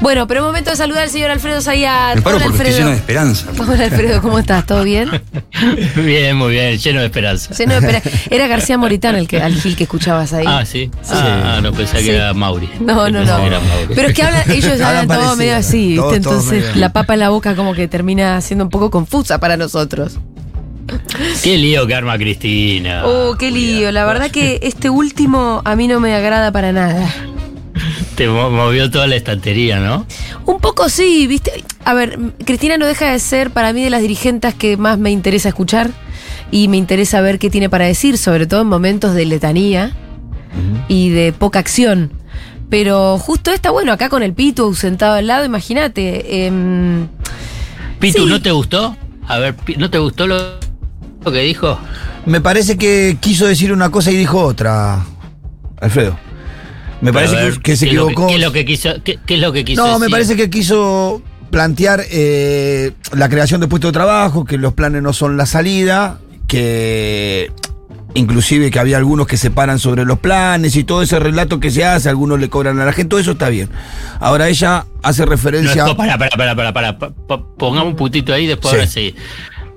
Bueno, pero momento de saludar al señor Alfredo Zayat. Me paro Hola, porque estoy Alfredo. lleno de esperanza. Hola, Alfredo, ¿cómo estás? ¿Todo bien? Bien, muy bien, lleno de esperanza. Lleno de espera- Era García Moritán el que, al Gil que escuchabas ahí. Ah, sí. Ah, no pensé Sí. que era Mauri. No, no, no. que era Mauri. Pero es que hablan, ellos Hablan hablan todo parecido. medio así, ¿viste? Todo- Entonces medio. la papa en la boca como que termina siendo un poco confusa para nosotros. Qué lío que arma Cristina. Oh, qué lío. La verdad que este último a mí no me agrada para nada. Te mo- movió toda la estantería, ¿no? Un poco sí, ¿viste? A ver, Cristina no deja de ser para mí de las dirigentes que más me interesa escuchar y me interesa ver qué tiene para decir, sobre todo en momentos de letanía y de poca acción. Pero justo esta, bueno, acá con el Pitu sentado al lado, imagínate. em, Pitu, Sí. ¿no te gustó? A ver, ¿no te gustó lo, lo que dijo? Me parece que quiso decir una cosa y dijo otra, Alfredo. Me parece ver, que, que se ¿qué es lo equivocó. ¿Qué es lo que quiso, qué, qué es lo que quiso no, me parece que quiso plantear eh, la creación de puestos de trabajo, que los planes no son la salida, que inclusive que había algunos que se paran sobre los planes y todo ese relato que se hace, algunos le cobran a la gente, todo eso está bien. Ahora ella hace No referencia... po- para, para, para, para, para, pa- pa- pongamos un puntito ahí, después Sí. ahora sí.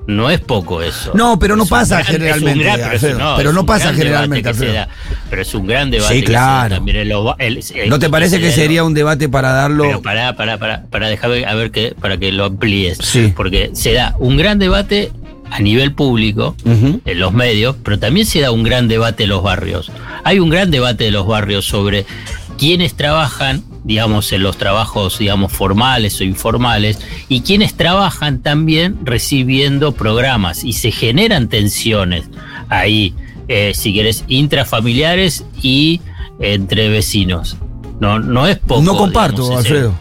No es poco eso. No, pero no pasa gran- generalmente, gran- pero, Alfredo, pero no pasa generalmente, Alfredo. da, pero es un gran debate. Sí, claro. también en lo- el- el- ¿No te parece que sería lo- un debate para darlo... Pero para, para, para, para dejar a ver que, para que lo amplíes. Sí. Porque se da un gran debate a nivel público, en los medios, pero también se da un gran debate en los barrios. Hay un gran debate de los barrios sobre quiénes trabajan, digamos, en los trabajos, digamos, formales o informales, y quienes trabajan también recibiendo programas, y se generan tensiones ahí, eh, si querés, intrafamiliares y entre vecinos. No, no es poco. no comparto, digamos, Alfredo.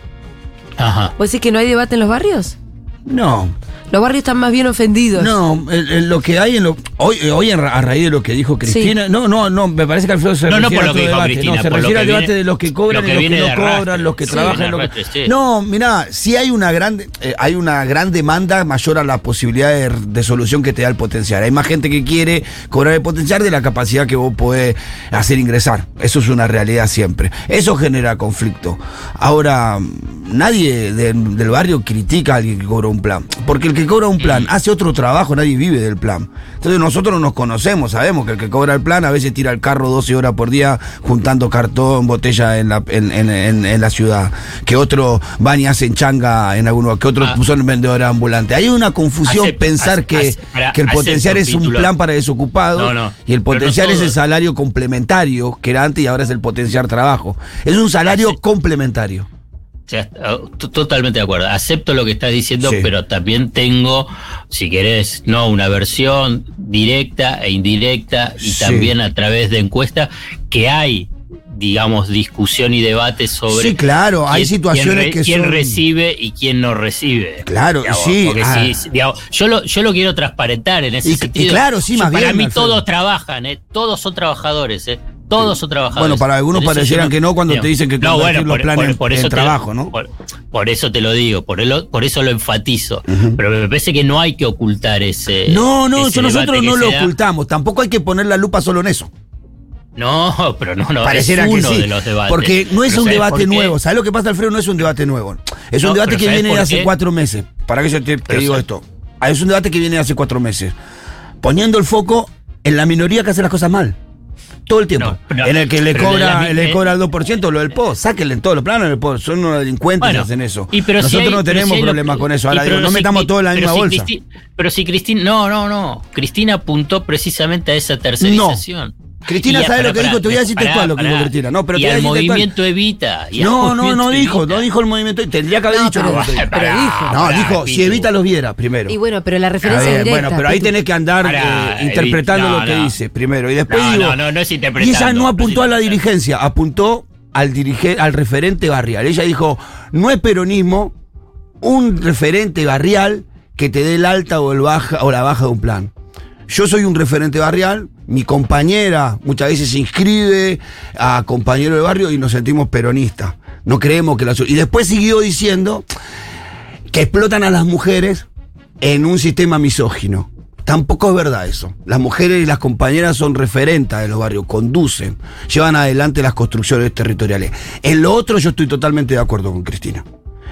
Ajá. ¿Vos decís que no hay debate en los barrios? No, Los barrios están más bien ofendidos. no, el- el- lo que hay en lo hoy, eh, hoy en ra- a raíz de lo que dijo Cristina, no, no, no, me parece que Alfredo se No, no refiere por a lo que dijo debate, Cristina, no, se por lo refiere que al debate viene- de los que cobran lo y los que no arrastre. cobran, los que Sí, trabajan, de los que- arrastre, sí. No, mirá, sí hay una gran eh, hay una gran demanda mayor a la posibilidad de, de solución que te da el potencial. Hay más gente que quiere cobrar el potencial de la capacidad que vos podés hacer ingresar. Eso es una realidad siempre. Eso genera conflicto. Ahora, nadie de- del barrio critica a alguien que cobra un plan. Porque el que cobra un plan hace otro trabajo, nadie vive del plan. Entonces nosotros nos conocemos, sabemos que el que cobra el plan a veces tira el carro 12 horas por día juntando cartón, botella en la, en, en- en- en la ciudad. Que otros van y hacen changa en algunos, que otros Ah. son vendedores ambulantes. Hay una confusión pensar que, para- que el potencial es un plan para desocupados No, no. y el Pero no potencial es el salario complementario que era antes y ahora es el potenciar trabajo. Es un salario complementario. O sea, t- totalmente de acuerdo. Acepto lo que estás diciendo, Sí. pero también tengo, si querés, no una versión directa e indirecta y Sí. también a través de encuestas que hay, digamos, discusión y debate sobre. Sí, claro, hay quién- situaciones quién re- que quién son- recibe y quién no recibe. Claro, Digamos, sí, porque ah. sí, digamos, yo, lo, yo lo quiero transparentar en ese Y- y sentido. claro, sí, más Para bien, mí todos trabajan, ¿eh? todos son trabajadores. ¿eh? Todos son trabajadores. Bueno, para algunos eso parecieran que no cuando te dicen que no, bueno, los planes te lo- trabajo, ¿no? Por, por eso te lo digo, por, el- por eso lo enfatizo. Pero me parece que no hay que ocultar ese. No, no, ese yo nosotros no que lo da. ocultamos. Tampoco hay que poner la lupa solo en eso. No, pero no, no. Pareciera es que uno sí. de los debates. Porque no es Pero un ¿sabes debate por nuevo. ¿Sabes lo que pasa, Alfredo? No es un debate nuevo. Es un debate que ¿sabes viene de por hace cuatro meses. ¿Para que yo te, te digo esto? Ah, Es un debate que viene de hace cuatro meses. Poniendo el foco en la minoría que hace las cosas mal. Todo el tiempo. No, no, en el que le cobra, le eh, cobra el 2%, lo del PO. Sáquenle en todos los planos el PO. Son unos delincuentes Bueno, que hacen eso. y pero si Nosotros hay- no tenemos si problemas con eso. Ahora digo, no si- metamos todo en la misma bolsa. Cristi- pero si Cristina. No, no, no. Cristina apuntó precisamente a esa tercerización. Cristina, Y a- ¿sabe lo que dijo? Te voy a decir textual lo que dijo Cristina. No, pero y al movimiento Evita. y No, no, no dijo, Evita. no dijo el movimiento. Tendría que haber No, dicho. movimiento. pero dijo. No, dijo, si. Evita los viera, primero. Y bueno, pero la referencia ver, directa. bueno, pero ahí tenés que andar eh, interpretando lo que no, no. dice primero. Y después No, digo. no, no, no es Y interpretando. ella no no apuntó a la dirigencia, apuntó al, dirige, al referente barrial. Ella dijo: no es peronismo un referente barrial que te dé el alta o, el baja, o la baja de un plan. Yo soy un referente barrial, mi compañera muchas veces se inscribe a compañero de barrio y nos sentimos peronistas. No creemos que la... Y después siguió diciendo que explotan a las mujeres en un sistema misógino. Tampoco es verdad eso. Las mujeres y las compañeras son referentes de los barrios, conducen, llevan adelante las construcciones territoriales. En lo otro yo estoy totalmente de acuerdo con Cristina.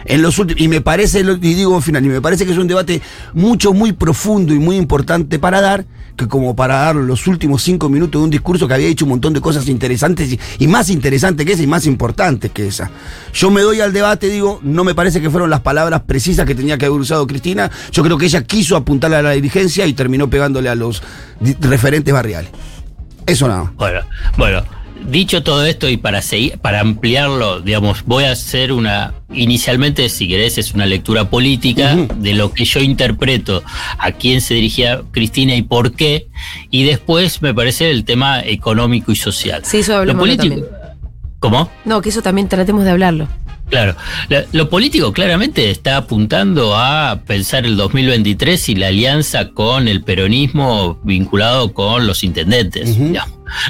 En los últimos, y me parece, y digo al final, y me parece que es un debate mucho, muy profundo y muy importante para dar, que como para dar los últimos cinco minutos de un discurso que había dicho un montón de cosas interesantes y, más interesantes que esa y más importantes que esa. Yo me doy al debate, digo, no me parece que fueron las palabras precisas que tenía que haber usado Cristina. Yo creo que ella quiso apuntarle a la dirigencia y terminó pegándole a los referentes barriales. Eso nada. Bueno, bueno, dicho todo esto y para seguir, para ampliarlo, digamos, voy a hacer una, inicialmente, si querés, es una lectura política de lo que yo interpreto, a quién se dirigía Cristina y por qué, y después me parece el tema económico y social. Sí, eso Lo hablamos político. también. ¿Cómo? No, que eso también tratemos de hablarlo. Claro, La- lo político claramente está apuntando a pensar el 2023 y la alianza con el peronismo vinculado con los intendentes.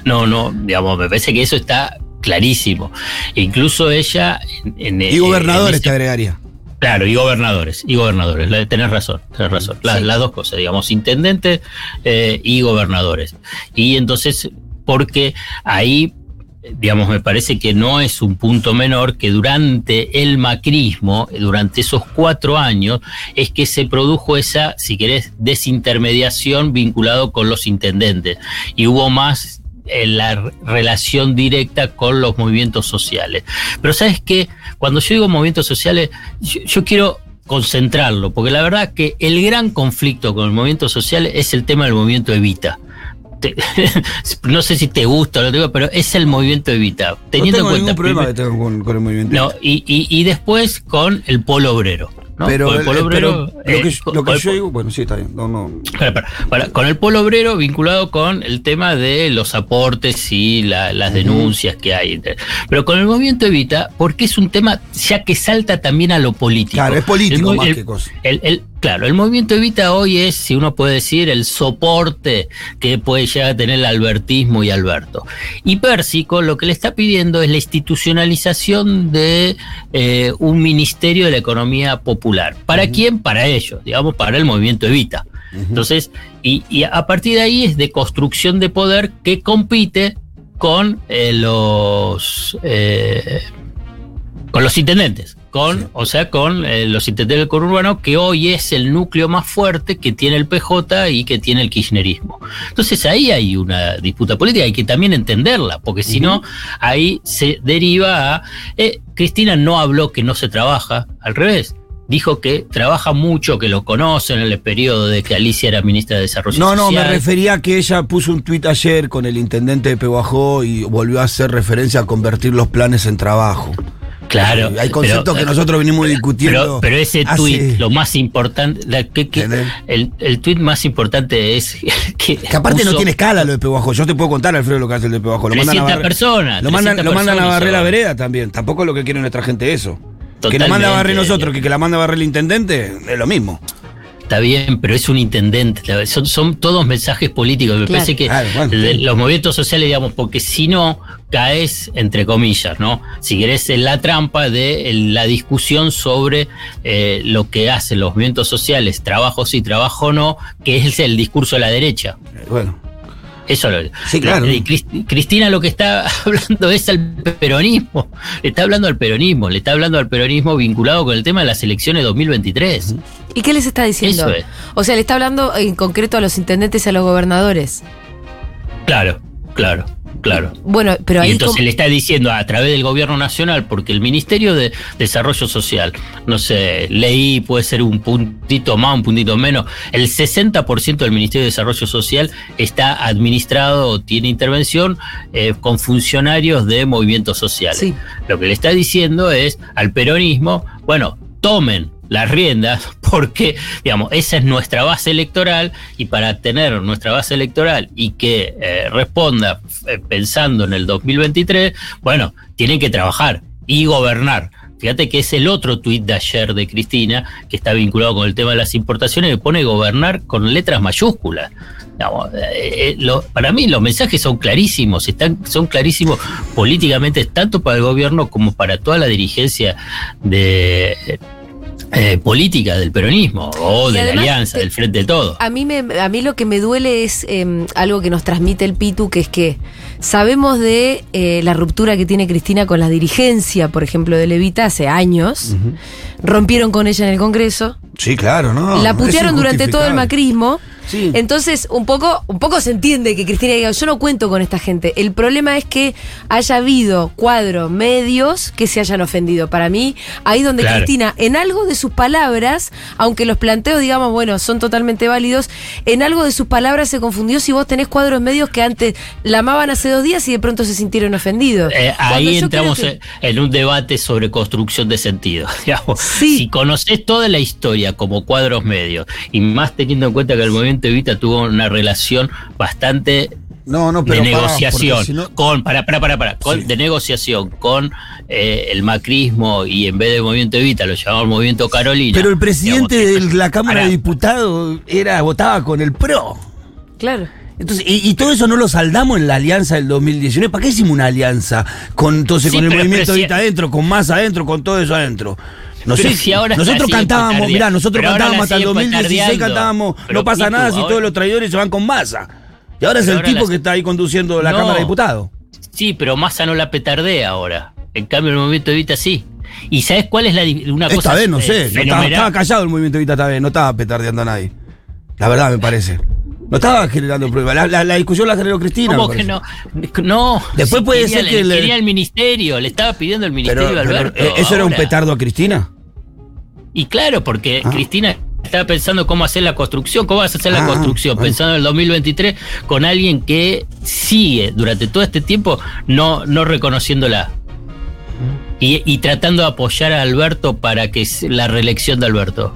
No, no, digamos, me parece que eso está clarísimo. E incluso ella... En, en- Y gobernadores en te agregaría. Claro, y gobernadores, y gobernadores, tenés razón, tenés razón. La- Sí. Las dos cosas, digamos, intendentes eh, y gobernadores. Y entonces, porque ahí, digamos, me parece que no es un punto menor que durante el macrismo, durante esos cuatro años, es que se produjo esa, si querés, desintermediación vinculado con los intendentes. Y hubo más eh, la relación directa con los movimientos sociales. Pero sabes que cuando yo digo movimientos sociales, yo, yo quiero concentrarlo, porque la verdad que el gran conflicto con el movimiento social es el tema del movimiento Evita. Te- no sé si te gusta o te gusta, pero es el movimiento Evita. Teniendo no tengo en cuenta ningún problema primer- que tenga con, con el movimiento. no, y, y- y después con el polo obrero. ¿no? pero, Con el polo eh, pero obrero, lo que, eh, yo- lo que digo, bueno, sí, está bien. No, no. Para- con el polo obrero vinculado con el tema de los aportes y la- las denuncias que hay. Pero con el movimiento Evita, porque es un tema ya que salta también a lo político. Claro, es político El más el- que cosa. el- claro, el movimiento Evita hoy es, si uno puede decir, el soporte que puede llegar a tener el albertismo y Alberto. Y Pérsico lo que le está pidiendo es la institucionalización de eh, un ministerio de la economía popular. ¿Para quién? Para ellos, digamos, para el movimiento Evita. Entonces, y, y a partir de ahí es de construcción de poder que compite con eh, los eh, con los intendentes, con, o sea, con eh, los intendentes del conurbano, que hoy es el núcleo más fuerte que tiene el PJ y que tiene el kirchnerismo. Entonces ahí hay una disputa política, hay que también entenderla, porque si no, ahí se deriva a... eh, Cristina no habló que no se trabaja, al revés. Dijo que trabaja mucho, que lo conocen en el periodo de que Alicia era ministra de Desarrollo No, no, me Social. refería a que ella puso un tuit ayer con el intendente de Pehuajó y volvió a hacer referencia a convertir los planes en trabajo. Claro. Hay conceptos pero- que nosotros venimos discutiendo. Pero, pero ese hace- tuit, lo más importante, la- que- que- ¿Entendés? el, el tuit más importante es que, Que aparte no tiene escala lo de Pehuajó. Yo te puedo contar, Alfredo, lo que hace el de Pehuajó. Lo mandan a 300 barrer- personas. Lo mandan, 300 lo mandan a barrer la vereda también. Tampoco es lo que quiere nuestra gente eso. Que la manda a barrer nosotros, que, que la manda a barrer el intendente, es lo mismo. Está bien, pero es un intendente. Son, son todos mensajes políticos. Me Claro. parece que bueno, de los movimientos sociales, digamos, porque si no, caes, entre comillas, ¿no? Si querés, en la trampa de la discusión sobre eh, lo que hacen los movimientos sociales, trabajo sí, trabajo no, que es el discurso de la derecha. Bueno. Eso lo, Sí, claro. y Cristina lo que está hablando es al peronismo. Le está hablando al peronismo. Le está hablando al peronismo vinculado con el tema de las elecciones 2023. ¿Y qué les está diciendo? Eso es. O sea, le está hablando en concreto a los intendentes y a los gobernadores. Claro, claro, claro. Bueno, pero y ahí. entonces le está diciendo a través del gobierno nacional, porque el Ministerio de Desarrollo Social, no sé, leí, puede ser un puntito más, un puntito menos, el 60% del Ministerio de Desarrollo Social está administrado o tiene intervención eh, con funcionarios de movimientos sociales. Sí. Lo que le está diciendo es al peronismo, bueno, tomen las riendas porque, digamos, esa es nuestra base electoral y para tener nuestra base electoral y que eh, responda eh, pensando en el 2023, bueno, tienen que trabajar y gobernar. Fíjate que es el otro tuit de ayer de Cristina, que está vinculado con el tema de las importaciones, que pone gobernar con letras mayúsculas. Eh, para mí los mensajes son clarísimos, están, son clarísimos políticamente, tanto para el gobierno como para toda la dirigencia de, eh, política del peronismo o Y de la alianza, te- del frente de todo. A mí, me, a mí lo que me duele es eh, algo que nos transmite el Pitu, que es que sabemos de eh, la ruptura que tiene Cristina con la dirigencia, por ejemplo, de Levita hace años. Rompieron con ella en el Congreso. Sí, claro, ¿no? la putearon durante todo el macrismo. Sí. Entonces, un poco, un poco se entiende que Cristina diga, yo no cuento con esta gente. El problema es que haya habido cuadros medios que se hayan ofendido. Para mí, ahí donde Claro. Cristina, en algo de sus palabras, aunque los planteos, digamos, bueno, son totalmente válidos, en algo de sus palabras se confundió si vos tenés cuadros medios que antes la amaban hace dos días y de pronto se sintieron ofendidos. Eh, ahí entramos que- en un debate sobre construcción de sentido. digamos. Sí. Si conoces toda la historia como cuadros medios, y más teniendo en cuenta que el movimiento Evita tuvo una relación bastante No, no, pero de negociación no- con para para para para con- Sí. de negociación con eh, el macrismo y en vez de movimiento Evita lo llamamos movimiento Carolina Pero el presidente digamos, de la Cámara de Diputados era votaba con el PRO. Claro. Entonces, y, y todo eso no lo saldamos en la alianza del 2019. ¿Para qué hicimos una alianza con entonces Sí, con el movimiento Evita adentro, con más adentro, con todo eso adentro? No sé, si ahora nosotros cantábamos, mirá, nosotros cantábamos hasta el siguen 2016 petardeando. cantábamos, no pasa nada si todos los traidores se van con masa. Y ahora es el ahora tipo que está ahí conduciendo la No. Cámara de Diputados. Sí, pero Massa no la petardea ahora. En cambio, el movimiento Evita sí. ¿Y sabes cuál es la una Esta cosa vez no eh, sé, no estaba, fenomenal? estaba callado el movimiento Evita esta vez, no estaba petardeando a nadie. La verdad me parece. No estaba generando pruebas. La, la- la discusión la generó Cristina. ¿Cómo que no? No. Después puede ser que le- quería el ministerio, le estaba pidiendo el Pero, ministerio a Alberto. eh, ¿eso era un petardo a Cristina? Y claro, porque Ah. Cristina estaba pensando cómo hacer la construcción, cómo vas a hacer la Ah, construcción, bueno. pensando en el 2023 con alguien que sigue durante todo este tiempo no, no reconociéndola. Y, y tratando de apoyar a Alberto para que la reelección de Alberto.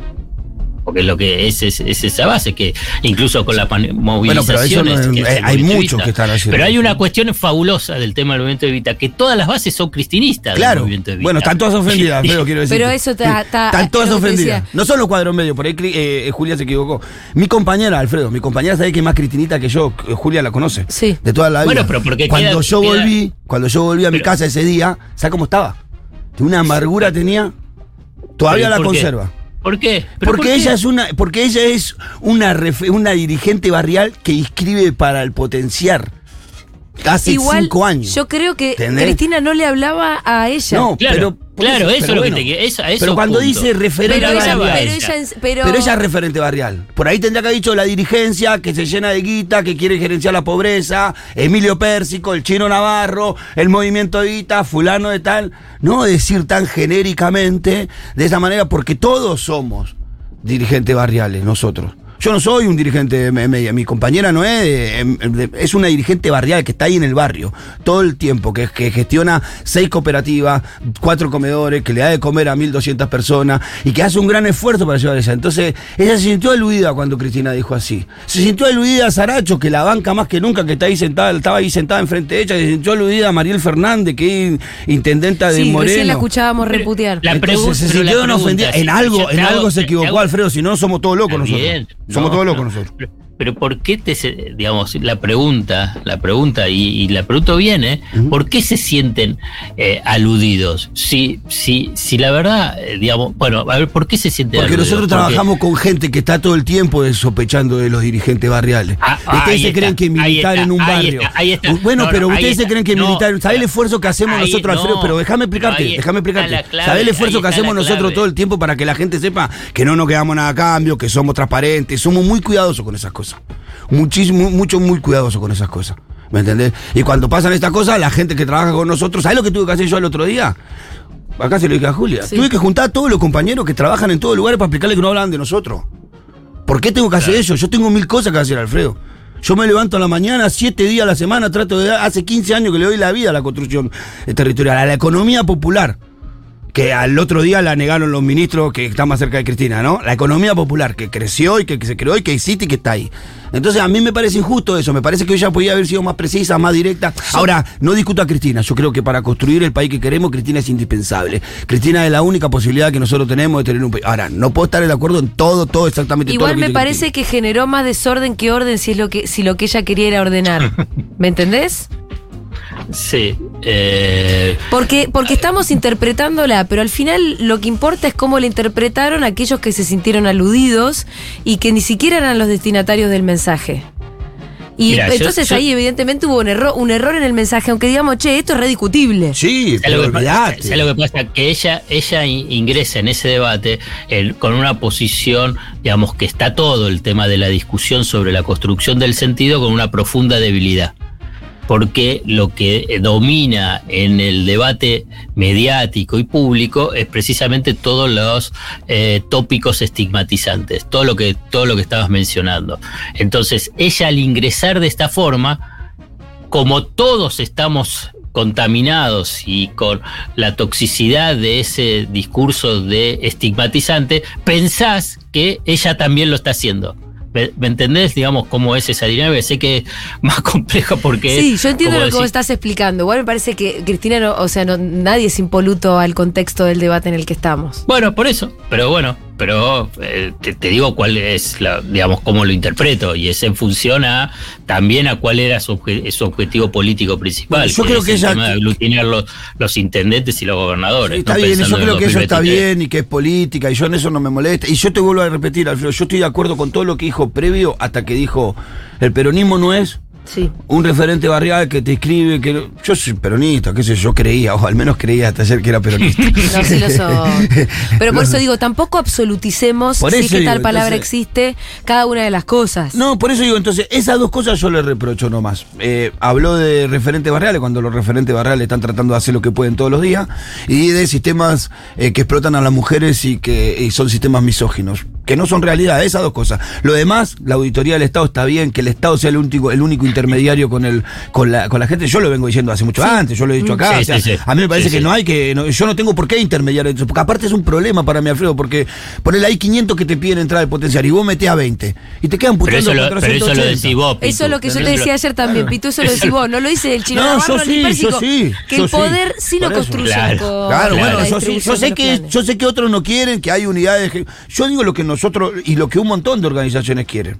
Porque lo que es, es, es esa base, que incluso con la movilización. no es- que es eh, hay muchos que están haciendo Pero hay una cuestión fabulosa del tema del movimiento de Evita, que todas las bases son cristinistas del Claro. movimiento Evita. Bueno, están todas ofendidas, pero quiero decir. Pero eso está- está- Están todas ofendidas. No son los cuadros medios, por ahí eh, Julia se equivocó. Mi compañera, Alfredo, mi compañera sabe que es más cristinita que yo. eh, Julia la conoce. Sí. De toda la vida. Bueno, pero porque cuando queda- yo queda- volví, cuando yo volví a mi Pero- casa ese día, ¿sabes cómo estaba? Una amargura tenía. Todavía ¿Pero la qué? ¿Por qué? ¿Pero Porque por qué? ella es una, porque ella es una, una dirigente barrial que inscribe para el potenciar hace Igual, cinco años. yo creo que ¿Entendés? Cristina no le hablaba a ella. No, Claro, pero claro, eso pero lo que bueno. te- eso- Pero cuando punto. dice referente pero, ella, barrial, pero, ella. pero- pero ella es referente barrial. Por ahí tendría que haber dicho la dirigencia que se llena de guita, que quiere gerenciar la pobreza, Emilio Pérsico, el chino Navarro, el movimiento Evita, fulano de tal. No decir tan genéricamente de esa manera, porque todos somos dirigentes barriales, nosotros. Yo no soy un dirigente de me- media, mi compañera no es, es una dirigente barrial que está ahí en el barrio todo el tiempo, que, que gestiona seis cooperativas, cuatro comedores, que le da de comer a 1.200 personas y que hace un gran esfuerzo para llevar ella. Entonces, ella se sintió aludida cuando Cristina dijo así. Se sintió aludida a Saracho, que la banca más que nunca, que está ahí sentada, estaba ahí sentada enfrente de ella, se sintió aludida a Mariel Fernández, que es intendenta de sí, Moreno. recién la escuchábamos reputear. La Entonces, pregunta- se pero la sintieron pregunta, ofendidas. si- En algo, en algo se equivocó Alfredo, si no somos todos locos nosotros. Somos No, todos locos no. nosotros. Pero, ¿por qué te, se- digamos, la pregunta, la pregunta, y, y la pregunta viene, ¿por qué se sienten eh, aludidos? Si, si, si la verdad, eh, digamos, bueno, a ver, ¿por qué se sienten Porque aludidos? nosotros trabajamos con gente que está todo el tiempo sospechando de los dirigentes barriales. Ah, ustedes se está, creen que militar está, en un ahí barrio. está, ahí está. Bueno, No, pero no, ustedes se creen que No, militar. ¿Sabes el esfuerzo que hacemos nosotros, no, Alfredo? Pero déjame explicarte, déjame explicarte. la clave, ¿Sabes el esfuerzo que hacemos nosotros todo el tiempo para que la gente sepa que no nos quedamos nada a cambio, que somos transparentes? Somos muy cuidadosos con esas cosas. Muchísimo, mucho, muy cuidadosos con esas cosas. ¿Me entendés? Y cuando pasan estas cosas, la gente que trabaja con nosotros, ¿sabes lo que tuve que hacer yo el otro día? Acá se lo dije a Julia. Sí. Tuve que juntar a todos los compañeros que trabajan en todos lugares para explicarles que no hablan de nosotros. ¿Por qué tengo que hacer eso? Yo tengo mil cosas que hacer, Alfredo. Yo me levanto a la mañana, siete días a la semana, trato de... Hace 15 años que le doy la vida a la construcción eh, territorial, a la economía popular. Que al otro día la negaron los ministros que están más cerca de Cristina, ¿no? La economía popular, que creció y que, que se creó y que existe y que está ahí. Entonces a mí me parece injusto eso, me parece que ella podía haber sido más precisa, más directa. Ahora, no discuto a Cristina, yo creo que para construir el país que queremos, Cristina es indispensable. Cristina es la única posibilidad que nosotros tenemos de tener un país. Ahora, no puedo estar de acuerdo en todo, todo, exactamente todo. Igual lo que me parece Cristina. que generó más desorden que orden si es lo que, si lo que ella quería era ordenar. ¿Me entendés? Sí. Eh, Porque, porque estamos interpretándola, pero al final lo que importa es cómo la interpretaron aquellos que se sintieron aludidos y que ni siquiera eran los destinatarios del mensaje. Y entonces yo- ahí evidentemente hubo un error, un error en el mensaje, aunque digamos, che, esto es rediscutible. Sí, ¿Sabes pero lo, que pasa? olvidate. ¿Sabes lo que pasa? Que ella, ella in- ingresa en ese debate con una posición, digamos, que está todo el tema de la discusión sobre la construcción del sentido con una profunda debilidad. Porque lo que domina en el debate mediático y público es precisamente todos los eh, tópicos estigmatizantes, todo lo que, todo lo que estabas mencionando. Entonces, ella al ingresar de esta forma, como todos estamos contaminados y con la toxicidad de ese discurso de estigmatizante, pensás que ella también lo está haciendo. ¿Me, entendés, digamos, cómo es esa dinámica? Sé que es más compleja porque... Sí, yo entiendo lo que vos estás explicando. Igual me parece que Cristina, no, o sea, no, nadie es impoluto al contexto del debate en el que estamos. Bueno, por eso, pero bueno, pero eh, te, te digo cuál es, la, digamos, cómo lo interpreto, y es en función a también a cuál era su, obje- su objetivo político principal. Yo creo es que el ella- tema de aglutinar los, los intendentes y los gobernadores. Sí, está ¿no? bien, Pensando yo creo que eso está 2023. bien y que es política y yo en eso no me molesta. Y yo te vuelvo a repetir, Alfredo, yo estoy de acuerdo con todo lo que dijo previo hasta que dijo el peronismo no es Sí. un referente barrial que te escribe que yo soy peronista, qué sé yo, creía, o al menos creía hasta ayer que era peronista. No, sí lo son. Pero por eso digo, tampoco absoluticemos Por si es que digo, tal palabra entonces- existe cada una de las cosas. No, por eso digo, entonces, esas dos cosas yo le reprocho nomás. Eh, habló de referentes barriales, cuando los referentes barriales están tratando de hacer lo que pueden todos los días, y de sistemas eh, que explotan a las mujeres y que y son sistemas misóginos, que no son realidad, esas dos cosas. Lo demás, la auditoría del Estado está bien, que el Estado sea el único, el único intermediario con el, con la, con la gente, yo lo vengo diciendo hace mucho antes, yo lo he dicho acá, Sí, o sea, sí, sí. a mí me parece Sí, que sí. no hay que, no- yo no tengo por qué intermediar eso, porque aparte es un problema para mi Alfredo, porque ponele ahí 500 que te piden entrar de potenciar y vos metés a 20 y te quedan Pero puteando eso, lo, pero eso lo 480. decís vos, Pitu. Eso es lo que yo te Pero decía lo- ayer también, Pitu, eso lo decís vos, no lo dice el chino No, Navarro yo sí, yo sí, que yo el sí, poder sí, lo construyen Claro. con Claro, la bueno, yo, sí, sé que yo sé que otros no quieren, que hay unidades. yo digo lo que nosotros y lo que un montón de organizaciones quieren.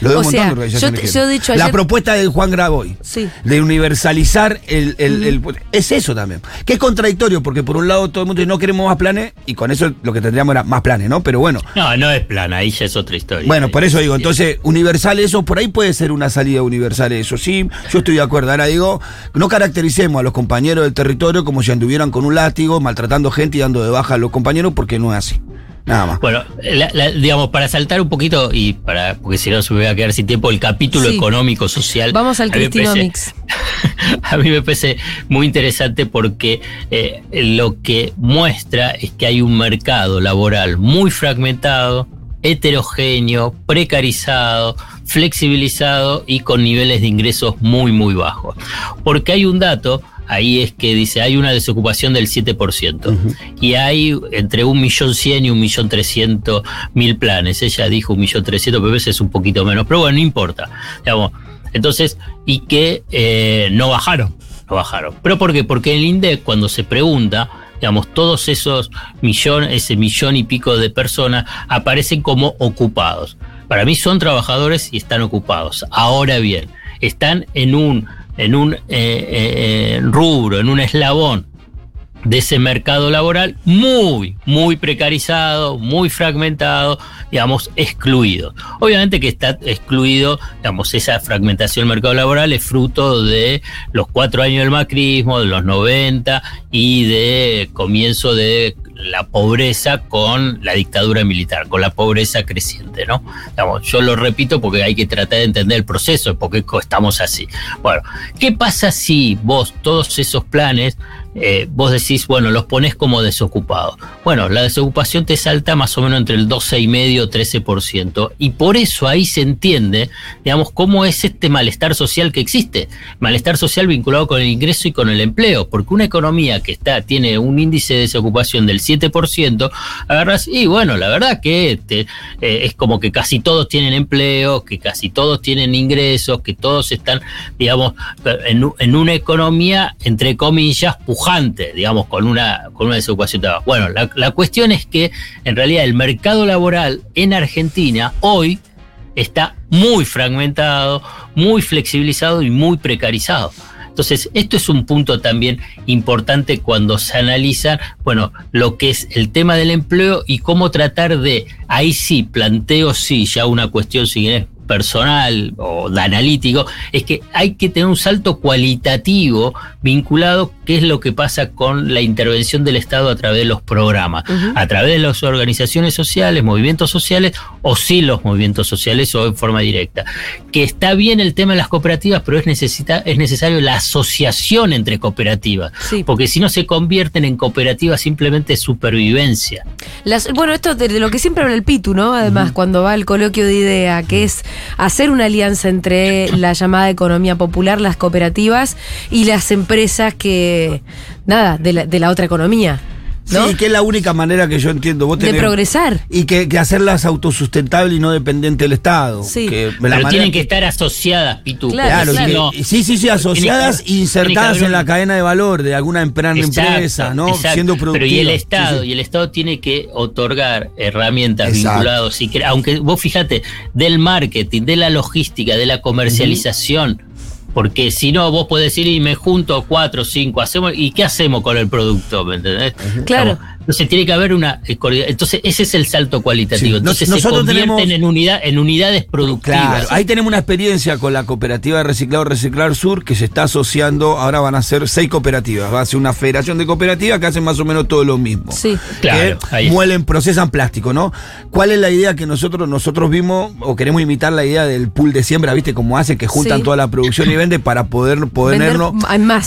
Lo de O un montón sea, de organizaciones yo te- quieren. yo he dicho La ayer- propuesta de Juan Graboy Sí. de universalizar el, el- el- es eso también. Que es contradictorio porque por un lado todo el mundo dice no queremos más planes y con eso lo que tendríamos era más planes, ¿no? Pero bueno. No, no es plana, ahí ya es otra historia. Bueno, por eso digo, entonces, universal eso, por ahí puede ser una salida universal eso, sí, yo estoy de acuerdo. Ahora digo, no caractericemos a los compañeros del territorio como si anduvieran con un látigo, maltratando gente y dando de baja a los compañeros, porque no es así. Nada más. Bueno, la- la- digamos, para saltar un poquito y para, porque si no se me va a quedar sin tiempo, el capítulo Sí. económico social. Vamos al Cristinomics. a mí me parece muy interesante porque eh, lo que muestra es que hay un mercado laboral muy fragmentado, heterogéneo, precarizado, flexibilizado y con niveles de ingresos muy, muy bajos. Porque hay un dato, ahí es que dice, hay una desocupación del 7%. Y hay entre un millón cien y un millón trescientos mil planes. Ella dijo un millón trescientos, pero a veces es un poquito menos. Pero bueno, no importa. Digamos, entonces, y que eh, no bajaron, no bajaron. ¿Pero por qué? Porque el INDEC cuando se pregunta, digamos, todos esos millones, ese millón y pico de personas aparecen como ocupados. Para mí son trabajadores y están ocupados. Ahora bien, están en un, en un eh, eh, eh, rubro, en un eslabón de ese mercado laboral muy, muy precarizado, muy fragmentado, digamos, excluido. Obviamente que está excluido, digamos, esa fragmentación del mercado laboral es fruto de los cuatro años del macrismo, de los 90 y de comienzo de la pobreza con la dictadura militar, con la pobreza creciente, ¿no? Digamos, yo lo repito porque hay que tratar de entender el proceso, porque estamos así. Bueno, ¿qué pasa si vos todos esos planes eh, vos decís, bueno, los pones como desocupados. Bueno, la desocupación te salta más o menos entre el 12,5 13%. Y por eso ahí se entiende, digamos, cómo es este malestar social que existe. Malestar social vinculado con el ingreso y con el empleo. Porque una economía que está, tiene un índice de desocupación del 7%, agarras, y bueno, la verdad que te, eh, es como que casi todos tienen empleo, que casi todos tienen ingresos, que todos están, digamos, en, en una economía, entre comillas, pujante, digamos, con una, con una desocupación. tan baja. Bueno, la, la cuestión es que en realidad el mercado laboral en Argentina hoy está muy fragmentado, muy flexibilizado y muy precarizado. Entonces, esto es un punto también importante cuando se analiza, bueno, lo que es el tema del empleo y cómo tratar de, ahí sí, planteo sí, ya una cuestión si personal o de analítico, es que hay que tener un salto cualitativo vinculado qué es lo que pasa con la intervención del Estado a través de los programas, a través de las organizaciones sociales, movimientos sociales o sí los movimientos sociales o en forma directa. Que está bien el tema de las cooperativas, pero es, necesita, es necesario la asociación entre cooperativas, porque si no se convierten en cooperativas simplemente supervivencia. Las, bueno, esto de, lo que siempre habla el Pitu, ¿no? Además, cuando va al coloquio de idea, que es hacer una alianza entre la llamada economía popular, las cooperativas y las empresas que nada, de la, de la otra economía. ¿No? Sí, que es la única manera que yo entiendo. Vos de progresar. Y que, que, hacerlas autosustentables y no dependientes del Estado. Sí. Pero tienen que estar asociadas, Pitu. Claro, sí, sí, sí, asociadas e insertadas en la cadena de valor de alguna empresa, ¿no? Siendo productivas. Pero y el Estado, y el Estado tiene que otorgar herramientas vinculadas, aunque vos fíjate, del marketing, de la logística, de la comercialización. Porque si no, vos podés ir y me junto cuatro o cinco, hacemos, ¿y qué hacemos con el producto? ¿Me entendés? Claro. Entonces tiene que haber una eh, Entonces ese es el salto cualitativo. Entonces se convierten en, unidad, en unidades productivas. Claro, ahí tenemos una experiencia con la cooperativa de reciclado Reciclar Sur que se está asociando, ahora van a ser seis cooperativas, va a ser una federación de cooperativas que hacen más o menos todo lo mismo. Sí, claro. muelen, procesan plástico, ¿no? ¿Cuál es la idea que nosotros, nosotros vimos o queremos imitar la idea del pool de siembra, viste cómo hace, que juntan toda la producción y venden para poder ponernos...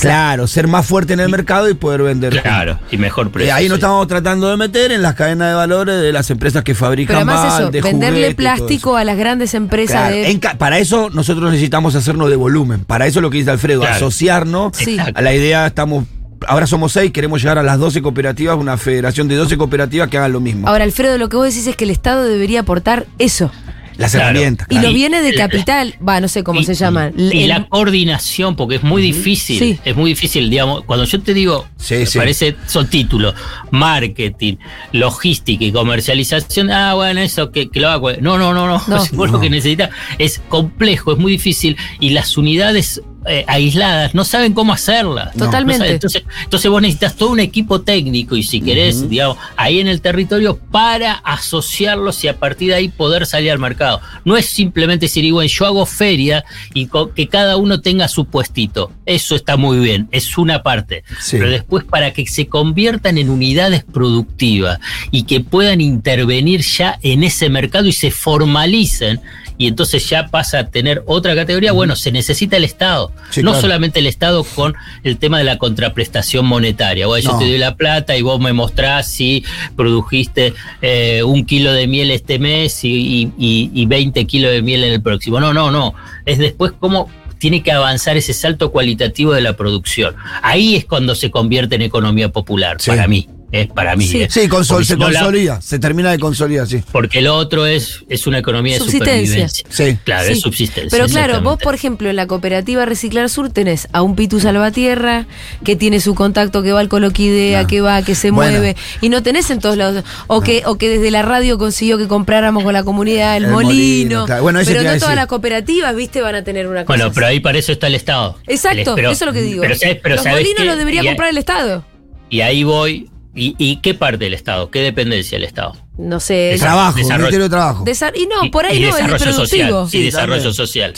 Claro, ser más fuerte en el mercado y poder vender. Claro, y mejor precio. Y ahí no estamos tratando de meter en las cadenas de valores de las empresas que fabrican Pero además eso, venderle plástico a las grandes empresas. para eso nosotros necesitamos hacernos de volumen. Para eso lo que dice Alfredo, asociarnos a la idea, estamos ahora somos seis, queremos llegar a las 12 cooperativas, una federación de 12 cooperativas que hagan lo mismo. Ahora, Alfredo, lo que vos decís es que el Estado debería aportar eso las herramientas. Y lo viene de capital, va, no sé cómo se llaman. Y, la coordinación, porque es muy difícil, es muy difícil, digamos, cuando yo te digo, parece, son títulos, marketing, logística y comercialización, ah, bueno, eso que, lo hago. No, no, no, no, no, lo que necesita es complejo, es muy difícil y las unidades eh, aisladas, no saben cómo hacerlas. Totalmente. entonces, entonces vos necesitas todo un equipo técnico y si querés, digamos, ahí en el territorio para asociarlos y a partir de ahí poder salir al mercado. No es simplemente decir, bueno, yo hago feria y que cada uno tenga su puestito. Eso está muy bien, es una parte. Pero después para que se conviertan en unidades productivas y que puedan intervenir ya en ese mercado y se formalicen y entonces ya pasa a tener otra categoría, bueno, se necesita el Estado. no solamente el Estado con el tema de la contraprestación monetaria. Bueno, yo te doy la plata y vos me mostrás si produjiste eh, un kilo de miel este mes y, y 20 kilos de miel en el próximo. No, no, no. Es después cómo tiene que avanzar ese salto cualitativo de la producción. Ahí es cuando se convierte en economía popular, para mí. Es para mí. Sí, se consolida, se termina de consolidar, sí. Porque lo otro es, es una economía de subsistencia. Sí. Claro, es subsistencia. Pero claro, vos, por ejemplo, en la cooperativa Reciclar Sur tenés a un Pitu Salvatierra que tiene su contacto, que va al coloquidea, que va, que se mueve, y no tenés en todos lados. O, que, o que desde la radio consiguió que compráramos con la comunidad el, molino. bueno, pero no todas las cooperativas, viste, van a tener una cosa. Bueno, pero ahí para eso está el Estado. Exacto, eso es lo que digo. Pero, Los molinos los debería comprar el Estado. Y ahí voy ¿Y, qué parte del Estado? ¿Qué dependencia del Estado? No sé. trabajo, Ministerio de Trabajo. y no, por ahí no, el productivo. Social, sí, desarrollo social.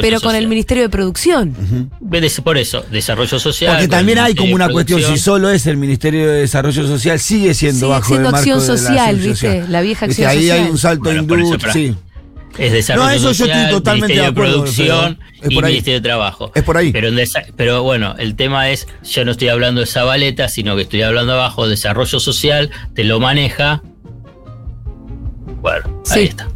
pero con el Ministerio de Producción. Por eso, desarrollo social. Porque también hay como una cuestión, si solo es el Ministerio de Desarrollo Social, sigue siendo bajo siendo el acción social, ¿viste? La vieja acción social. Ahí hay un salto bueno, sí es desarrollo no, eso social, yo estoy totalmente Ministerio de, Producción y Ministerio de Trabajo. Es por ahí. Pero, pero bueno, el tema es, yo no estoy hablando de Zabaleta, sino que estoy hablando abajo, desarrollo social, te lo maneja. Bueno, ahí está.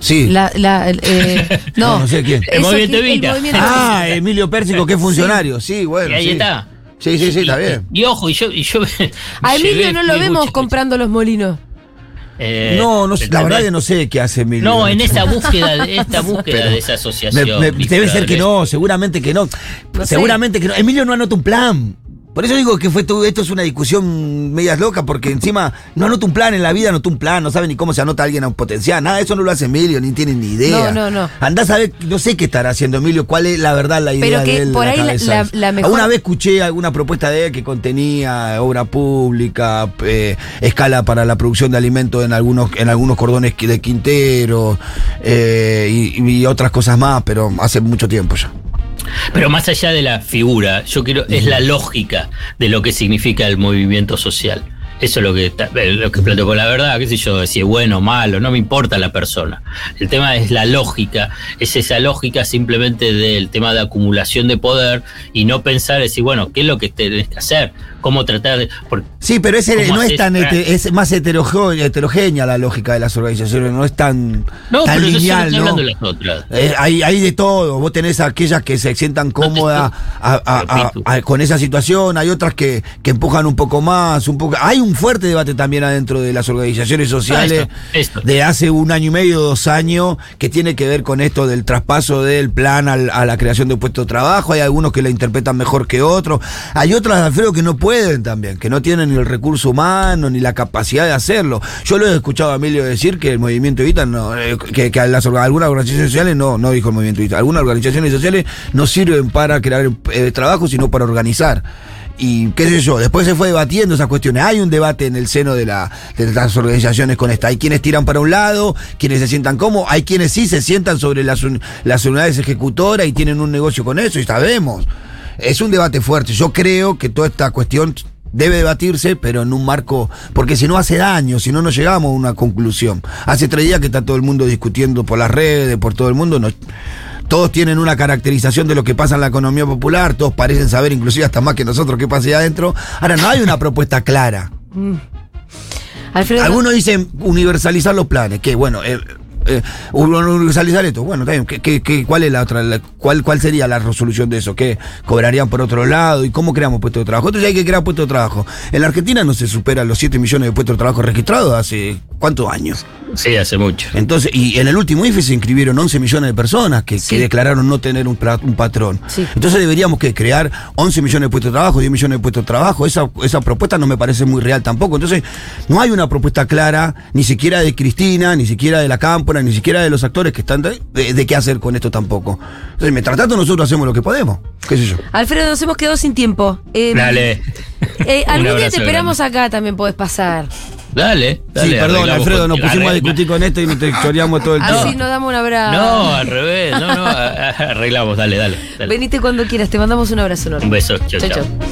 Sí. La, la, eh, no, no, sé quién. El movimiento Evita. Ah, Emilio Pérsico, que es funcionario. Sí, bueno. Y ahí está. Sí, sí, sí, está bien. Y, ojo, y yo. Y yo a Emilio no lo vemos comprando los molinos. Eh, no, no la verdad que no sé qué hace Emilio. No, en esta búsqueda, esta búsqueda de esa asociación. debe ser que no, seguramente que no. seguramente que no. Emilio no anota un plan. Por eso digo que fue todo, esto es una discusión medias loca, porque encima no anota un plan en la vida, anota un plan, no sabe ni cómo se anota alguien a un potencial, nada, eso no lo hace Emilio, ni tiene ni idea. No, no, no. Andás a ver, no sé qué estará haciendo Emilio, cuál es la verdad, la idea Pero que de él. por ahí la- la- la mejor- Alguna vez escuché alguna propuesta de él que contenía obra pública, eh, escala para la producción de alimentos en algunos, en algunos cordones de Quintero eh, y, y otras cosas más, pero hace mucho tiempo ya. Pero más allá de la figura, yo quiero, es la lógica de lo que significa el movimiento social. Eso es lo que, eh, lo que planteo. Por la verdad, qué sé yo, si es bueno o malo, no me importa la persona. El tema es la lógica, es esa lógica simplemente del tema de acumulación de poder y no pensar, decir, bueno, ¿qué es lo que tenés que hacer? ¿Cómo tratar de...? porque Sí, pero ese ¿Cómo no es tan hete- es más heterogénea, heterogénea la lógica de las organizaciones, no es tan, No, tan pero lineal, ¿no? de las otras. Eh, hay, hay de todo. Vos tenés aquellas que se sientan cómodas a- con esa situación, hay otras que, que empujan un poco más, un poco. Hay un fuerte debate también adentro de las organizaciones sociales Ah, esto, esto. de hace un año y medio, dos años, que tiene que ver con esto del traspaso del plan al- a la creación de puestos de trabajo. Hay algunos que la interpretan mejor que otros. Hay otras, Alfredo, que no pueden también, que no tienen ni el recurso humano ni la capacidad de hacerlo. Yo lo he escuchado a Emilio decir que el movimiento Evita no, eh, que, que algunas organizaciones sociales no, no dijo el movimiento Evita. Algunas organizaciones sociales no sirven para crear eh, trabajo, sino para organizar. Y qué sé yo, después se fue debatiendo esas cuestiones. Hay un debate en el seno de, la, de las organizaciones con esta. Hay quienes tiran para un lado, quienes se sientan cómodos, hay quienes sí se sientan sobre las, las unidades ejecutoras y tienen un negocio con eso, y sabemos. Es un debate fuerte. Yo creo que toda esta cuestión debe debatirse, pero en un marco, porque si no hace daño, si no, no llegamos a una conclusión. Hace tres días que está todo el mundo discutiendo por las redes, por todo el mundo. no- todos tienen una caracterización de lo que pasa en la economía popular, todos parecen saber, inclusive hasta más que nosotros, qué pasa ahí adentro. Ahora, no hay una propuesta clara. Alfredo, Algunos dicen universalizar los planes, que bueno, eh, eh, universalizar esto, bueno, bien, ¿qué- qué- qué- cuál es la otra, la- cuál, cuál sería la resolución de eso? ¿Qué cobrarían por otro lado? ¿Y cómo creamos puestos de trabajo? Entonces hay que crear puestos de trabajo. En la Argentina no se superan los 7 millones de puestos de trabajo registrados hace cuántos años. Sí, hace mucho. Entonces, y en el último IFE se inscribieron 11 millones de personas que, Sí. que declararon no tener un, patrón. Sí. Entonces deberíamos que crear 11 millones de puestos de trabajo, 10 millones de puestos de trabajo. Esa, esa propuesta no me parece muy real tampoco. Entonces, no hay una propuesta clara, ni siquiera de Cristina, ni siquiera de la Ni siquiera de los actores que están de, de- de qué hacer con esto tampoco. Entonces, mientras tanto, nosotros hacemos lo que podemos. ¿Qué sé yo? Alfredo, nos hemos quedado sin tiempo. Eh, Dale. eh, algún día te esperamos acá, también podés pasar. Dale, dale. sí, perdón, Alfredo, nos pusimos a discutir con esto y nos te choreamos todo el Así tiempo. nos damos un abrazo. No, al revés. No, no, arreglamos. Dale, dale. dale. Venite cuando quieras, te mandamos un abrazo enorme. Un beso. Chao, Chau, chao. chau.